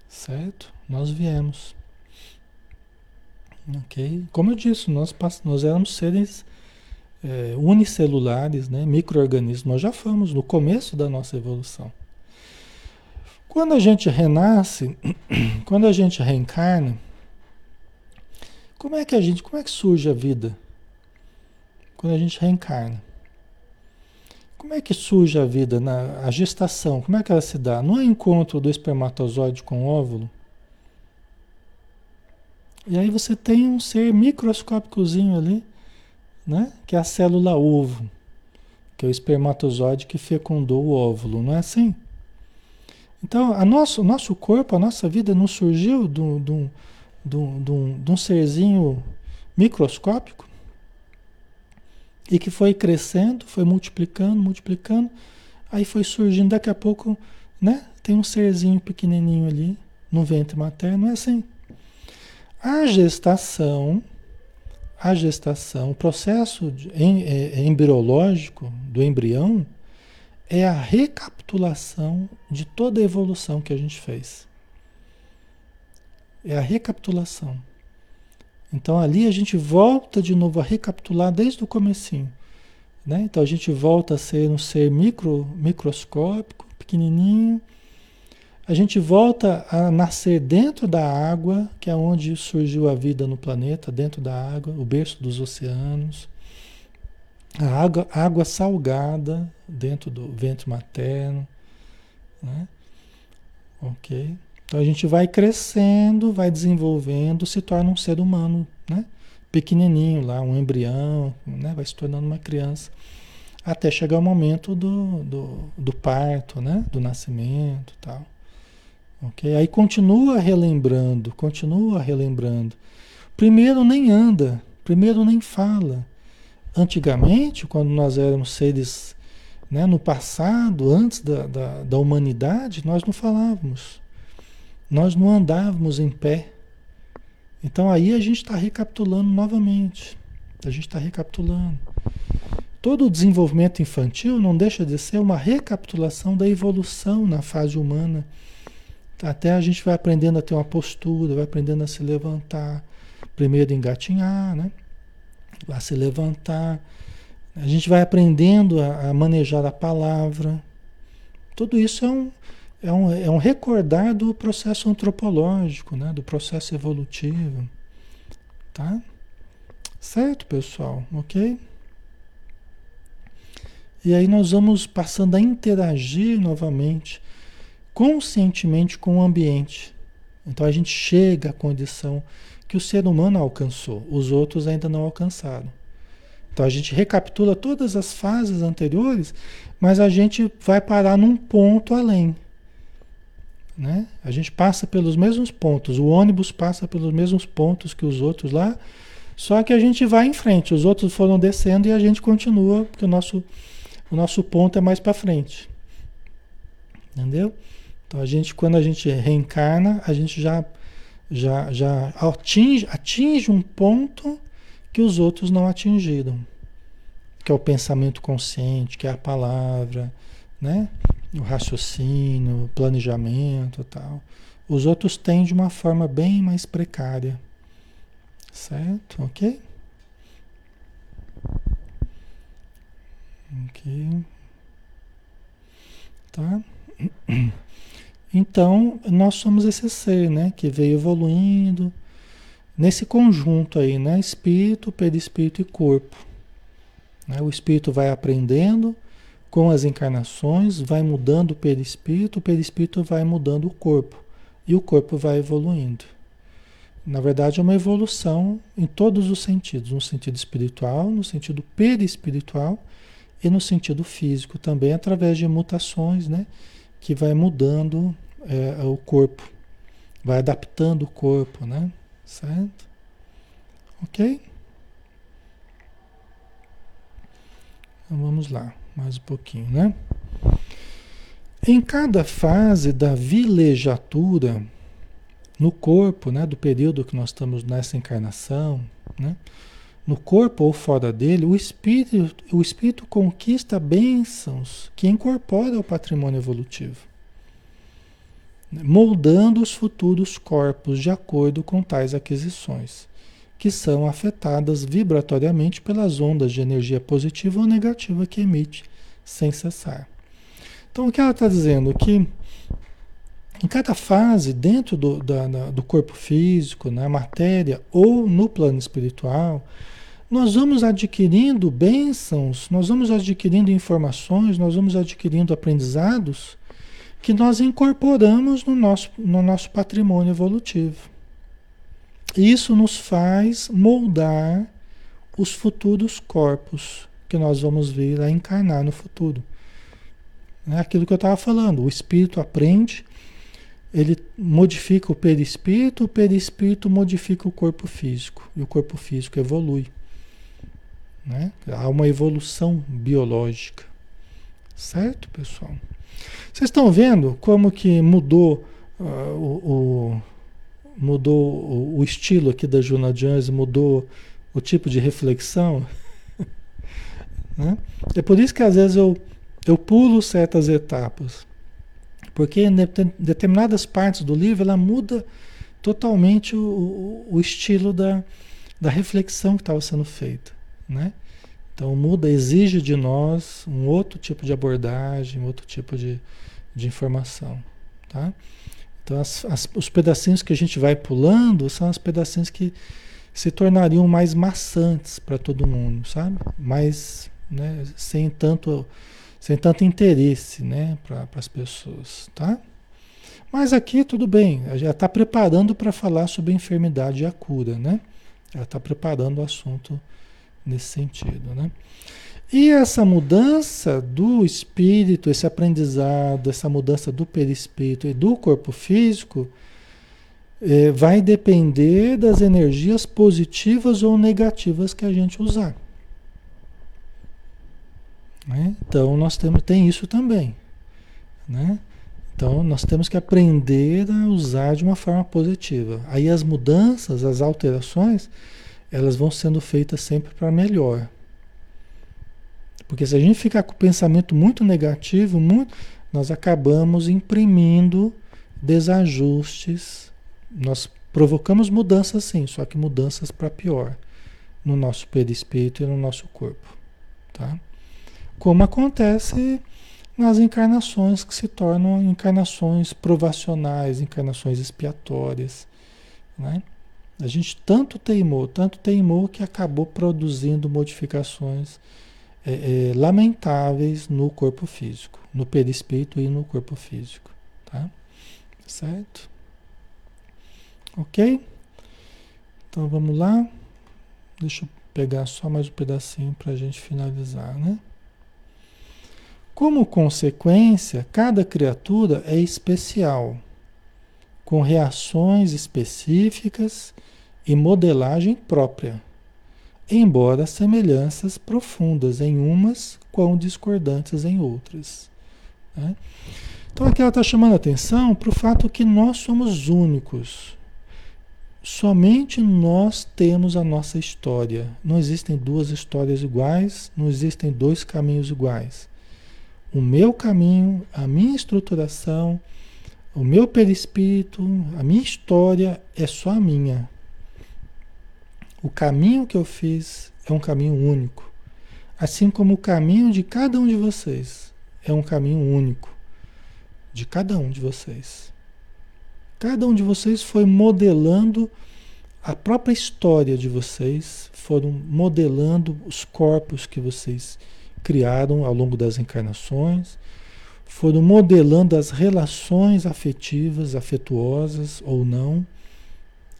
certo? Nós viemos. Ok? Como eu disse, nós, nós éramos seres é, unicelulares, né? micro-organismos. Nós já fomos no começo da nossa evolução. Quando a gente renasce, quando a gente reencarna, como é que a gente, como é que surge a vida? Quando a gente reencarna. Como é que surge a vida, na, a gestação? Como é que ela se dá? No encontro do espermatozoide com o óvulo. E aí você tem um ser microscópicozinho ali, né? Que é a célula ovo, que é o espermatozoide que fecundou o óvulo, não é assim? Então, a nosso, o nosso corpo, a nossa vida não surgiu de um, de um serzinho microscópico e que foi crescendo, foi multiplicando, multiplicando, aí foi surgindo, daqui a pouco, né? Tem um serzinho pequenininho ali no ventre materno, é assim. A gestação, a gestação, o processo de, em, é, embriológico do embrião é a recapitulação de toda a evolução que a gente fez. É a recapitulação. Então ali a gente volta de novo a recapitular desde o comecinho. Né? Então a gente volta a ser um ser micro, microscópico, pequenininho. A gente volta a nascer dentro da água, que é onde surgiu a vida no planeta, dentro da água, o berço dos oceanos a água, água salgada dentro do ventre materno, né? Ok? Então a gente vai crescendo, vai desenvolvendo, se torna um ser humano, né? Pequenininho lá, um embrião, né? Vai se tornando uma criança, até chegar o momento do, do, do parto, né? Do nascimento, tal. Ok? Aí continua relembrando, continua relembrando. Primeiro nem anda, primeiro nem fala Antigamente, quando nós éramos seres né, no passado, antes da, da, da humanidade, nós não falávamos, nós não andávamos em pé. Então aí a gente está recapitulando novamente. A gente está recapitulando. Todo o desenvolvimento infantil não deixa de ser uma recapitulação da evolução na fase humana. Até a gente vai aprendendo a ter uma postura, vai aprendendo a se levantar, primeiro engatinhar, né? a se levantar. A gente vai aprendendo a, a manejar a palavra. Tudo isso é um, é um, é um recordar do processo antropológico, né? do processo evolutivo. Tá? Certo, pessoal? Ok? E aí nós vamos passando a interagir novamente, conscientemente com o ambiente. Então a gente chega à condição que o ser humano alcançou, os outros ainda não alcançaram. Então a gente recapitula todas as fases anteriores, mas a gente vai parar num ponto além. Né? A gente passa pelos mesmos pontos, o ônibus passa pelos mesmos pontos que os outros lá, só que a gente vai em frente, os outros foram descendo e a gente continua, porque o nosso, o nosso ponto é mais para frente. Entendeu? Então a gente, quando a gente reencarna, a gente já já, já atinge, atinge um ponto que os outros não atingiram, que é o pensamento consciente, que é a palavra, né? O raciocínio, o planejamento tal. Os outros têm de uma forma bem mais precária. Certo? Ok? Ok. Tá? Então, nós somos esse ser, né, que veio evoluindo nesse conjunto aí, né, espírito, perispírito e corpo. Né? O espírito vai aprendendo com as encarnações, vai mudando o perispírito, o perispírito vai mudando o corpo e o corpo vai evoluindo. Na verdade, é uma evolução em todos os sentidos, no sentido espiritual, no sentido perispiritual e no sentido físico também, através de mutações, né? que vai mudando é, o corpo, vai adaptando o corpo, né? Certo? Ok? Então vamos lá, mais um pouquinho, né? Em cada fase da vilegiatura no corpo, né, do período que nós estamos nessa encarnação, né, no corpo ou fora dele, o espírito, o espírito conquista bênçãos que incorpora o patrimônio evolutivo, moldando os futuros corpos de acordo com tais aquisições, que são afetadas vibratoriamente pelas ondas de energia positiva ou negativa que emite sem cessar. Então, o que ela está dizendo? Que em cada fase, dentro do, da, do corpo físico, na matéria ou no plano espiritual, nós vamos adquirindo bênçãos, nós vamos adquirindo informações, nós vamos adquirindo aprendizados que nós incorporamos no nosso, no nosso patrimônio evolutivo. Isso nos faz moldar os futuros corpos que nós vamos vir a encarnar no futuro. É aquilo que eu estava falando, o espírito aprende, ele modifica o perispírito, o perispírito modifica o corpo físico, e o corpo físico evolui. Né? Há uma evolução biológica. Certo, pessoal? Vocês estão vendo como que mudou uh, o, o, mudou o, o, estilo aqui da Juna Jones, mudou o tipo de reflexão? Né? É por isso que às vezes eu, eu pulo certas etapas. Porque em determinadas partes do livro ela muda totalmente o, o estilo da, da reflexão que estava sendo feita. Né? Então muda, exige de nós um outro tipo de abordagem, outro tipo de, de informação. Tá? Então as, as, os pedacinhos que a gente vai pulando são os pedacinhos que se tornariam mais maçantes para todo mundo, sabe? Mais, né, sem tanto sem tanto interesse, né, para as pessoas, tá? Mas aqui tudo bem, já está preparando para falar sobre a enfermidade e a cura, né? Ela está preparando o assunto nesse sentido, né? E essa mudança do espírito, esse aprendizado, essa mudança do perispírito e do corpo físico, é, vai depender das energias positivas ou negativas que a gente usar. Né? Então nós temos tem isso também, né? Então nós temos que aprender a usar de uma forma positiva. Aí as mudanças, as alterações, elas vão sendo feitas sempre para melhor. Porque se a gente ficar com o pensamento muito negativo, muito, nós acabamos imprimindo desajustes. Nós provocamos mudanças sim, só que mudanças para pior no nosso perispírito e no nosso corpo, tá? Como acontece nas encarnações que se tornam encarnações provacionais, encarnações expiatórias, né? A gente tanto teimou, tanto teimou que acabou produzindo modificações é, é, lamentáveis no corpo físico, no perispírito e no corpo físico. Tá? Certo? Ok? Então vamos lá. Deixa eu pegar só mais um pedacinho para a gente finalizar, né? Como consequência, cada criatura é especial, com reações específicas e modelagem própria, embora semelhanças profundas em umas, quão discordantes em outras. Né? Então aqui ela está chamando a atenção para o fato que nós somos únicos. Somente nós temos a nossa história. Não existem duas histórias iguais, não existem dois caminhos iguais. O meu caminho, a minha estruturação, o meu perispírito, a minha história é só a minha. O caminho que eu fiz é um caminho único. Assim como o caminho de cada um de vocês é um caminho único. De cada um de vocês. Cada um de vocês foi modelando a própria história de vocês, foram modelando os corpos que vocês criaram ao longo das encarnações, foram modelando as relações afetivas, afetuosas ou não.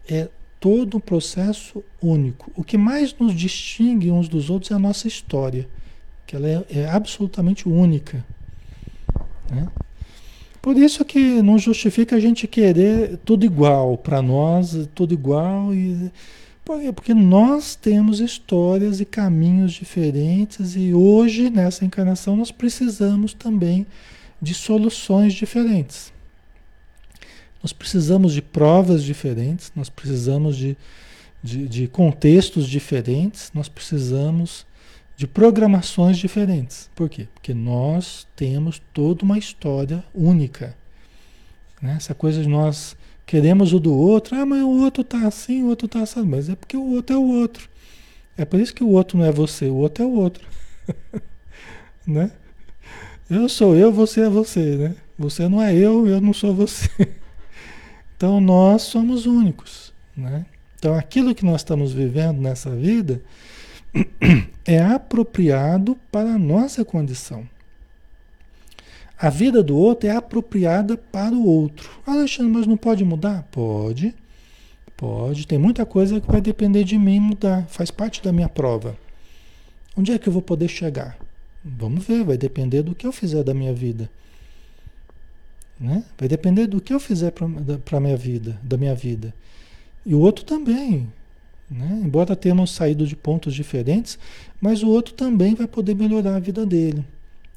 É todo um processo único. O que mais nos distingue uns dos outros é a nossa história, que ela é, é absolutamente única. Né? Por isso que não justifica a gente querer tudo igual para nós, tudo igual e porque nós temos histórias e caminhos diferentes e hoje nessa encarnação nós precisamos também de soluções diferentes. Nós precisamos de provas diferentes, nós precisamos de, de, de contextos diferentes, nós precisamos de programações diferentes. Por quê? Porque nós temos toda uma história única. Né? Essa coisa de nós queremos o do outro, ah, mas o outro tá assim, o outro tá assim, mas é porque o outro é o outro. É por isso que o outro não é você, o outro é o outro. né? Eu sou eu, você é você, né? Você não é eu, eu não sou você. Então nós somos únicos, né? Então aquilo que nós estamos vivendo nessa vida é apropriado para a nossa condição. A vida do outro é apropriada para o outro. Alexandre, mas não pode mudar? Pode. Pode. Tem muita coisa que vai depender de mim mudar. Faz parte da minha prova. Onde é que eu vou poder chegar? Vamos ver, vai depender do que eu fizer da minha vida. Né? Vai depender do que eu fizer para minha vida, da minha vida. E o outro também. Né? Embora tenhamos saído de pontos diferentes, mas o outro também vai poder melhorar a vida dele.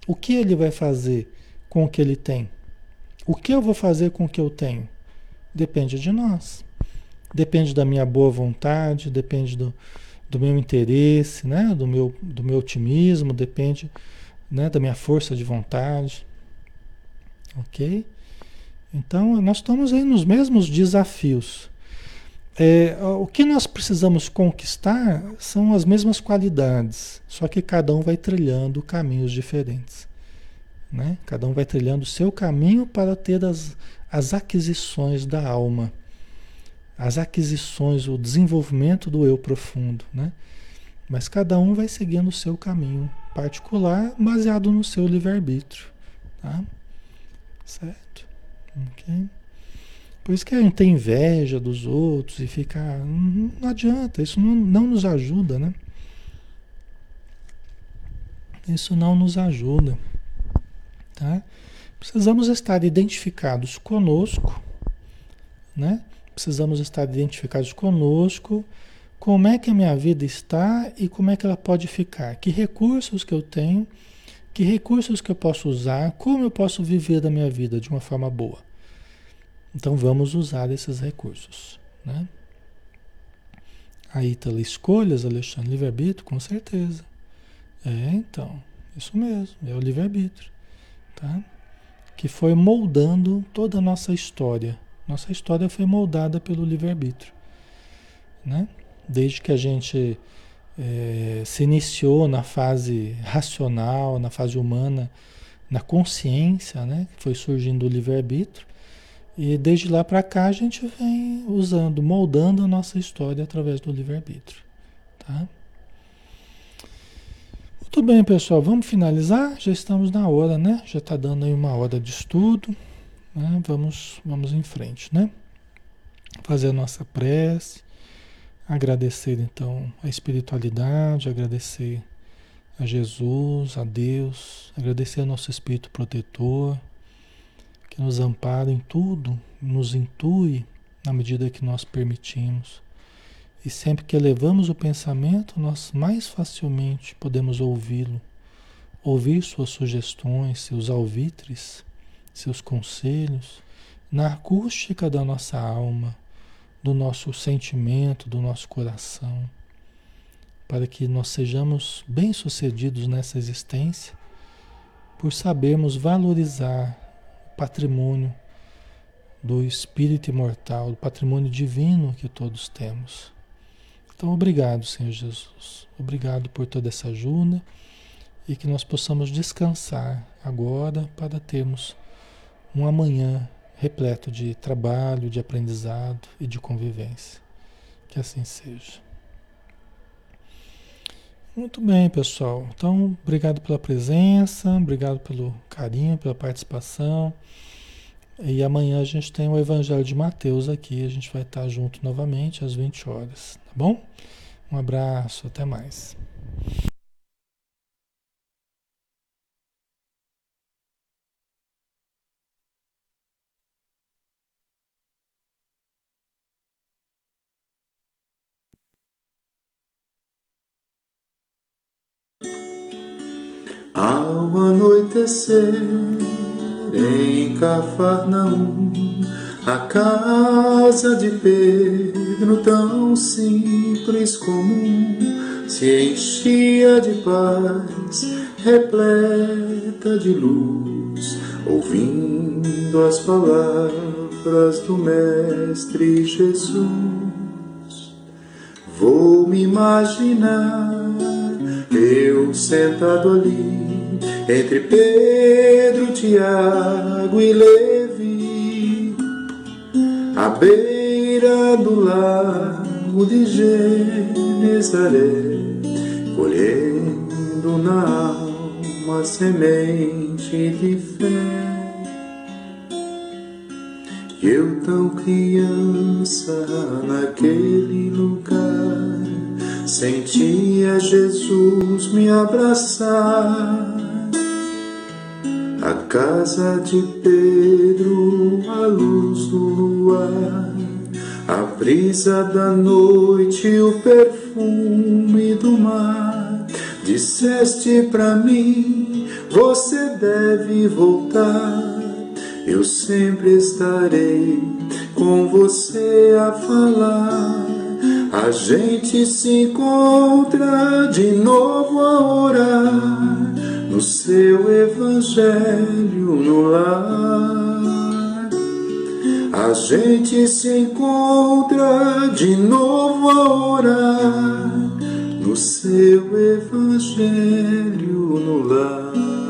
O que ele vai fazer com o que ele tem? O que eu vou fazer com o que eu tenho? Depende de nós. Depende da minha boa vontade, depende do, do meu interesse, né? do, meu, do meu otimismo, depende né? da minha força de vontade. Ok? Então, nós estamos aí nos mesmos desafios. É, o que nós precisamos conquistar são as mesmas qualidades, só que cada um vai trilhando caminhos diferentes. Né? Cada um vai trilhando o seu caminho para ter as, as aquisições da alma as aquisições, o desenvolvimento do eu profundo, né? Mas cada um vai seguindo o seu caminho particular, baseado no seu livre-arbítrio, tá? Certo? Ok? Por isso que a gente tem inveja dos outros e fica. Não, não adianta, isso não, não nos ajuda, né? Isso não nos ajuda, tá? Precisamos estar identificados conosco, né? precisamos estar identificados conosco, como é que a minha vida está e como é que ela pode ficar, que recursos que eu tenho, que recursos que eu posso usar, como eu posso viver da minha vida de uma forma boa. Então vamos usar esses recursos, né? A Ítala, escolhas, Alexandre, livre-arbítrio, com certeza. É, então, isso mesmo, é o livre-arbítrio, tá? Que foi moldando toda a nossa história, nossa história foi moldada pelo livre-arbítrio. Né? Desde que a gente é, se iniciou na fase racional, na fase humana, na consciência, né? foi surgindo o livre-arbítrio. E desde lá para cá a gente vem usando, moldando a nossa história através do livre-arbítrio. Tá? Muito bem, pessoal, vamos finalizar? Já estamos na hora, né? Já está dando aí uma hora de estudo. Né? Vamos, vamos em frente, né? Fazer a nossa prece, agradecer então a espiritualidade, agradecer a Jesus, a Deus, agradecer ao nosso Espírito protetor, que nos ampara em tudo, nos intui na medida que nós permitimos. E sempre que elevamos o pensamento, nós mais facilmente podemos ouvi-lo, ouvir suas sugestões, seus alvitres seus conselhos, na acústica da nossa alma, do nosso sentimento, do nosso coração, para que nós sejamos bem-sucedidos nessa existência, por sabermos valorizar o patrimônio do espírito imortal, do patrimônio divino que todos temos. Então, obrigado, Senhor Jesus. Obrigado por toda essa ajuda e que nós possamos descansar agora para termos um amanhã repleto de trabalho, de aprendizado e de convivência. Que assim seja. Muito bem, pessoal. Então, obrigado pela presença, obrigado pelo carinho, pela participação. E amanhã a gente tem o Evangelho de Mateus aqui. A gente vai estar junto novamente às 20 horas, tá bom? Um abraço, até mais. Ao anoitecer em Cafarnaum, a casa de Pedro, tão simples comum, se enchia de paz, repleta de luz, ouvindo as palavras do Mestre Jesus. Vou me imaginar eu sentado ali, entre Pedro, Tiago e Levi, à beira do lago de Genezaré, colhendo na alma semente de fé. Eu tão criança naquele lugar sentia Jesus me abraçar. A casa de Pedro, a luz do luar, a brisa da noite, o perfume do mar. Disseste pra mim, você deve voltar eu sempre estarei com você a falar. A gente se encontra de novo a orar no seu evangelho no lar. A gente se encontra de novo a orar no seu evangelho no lar.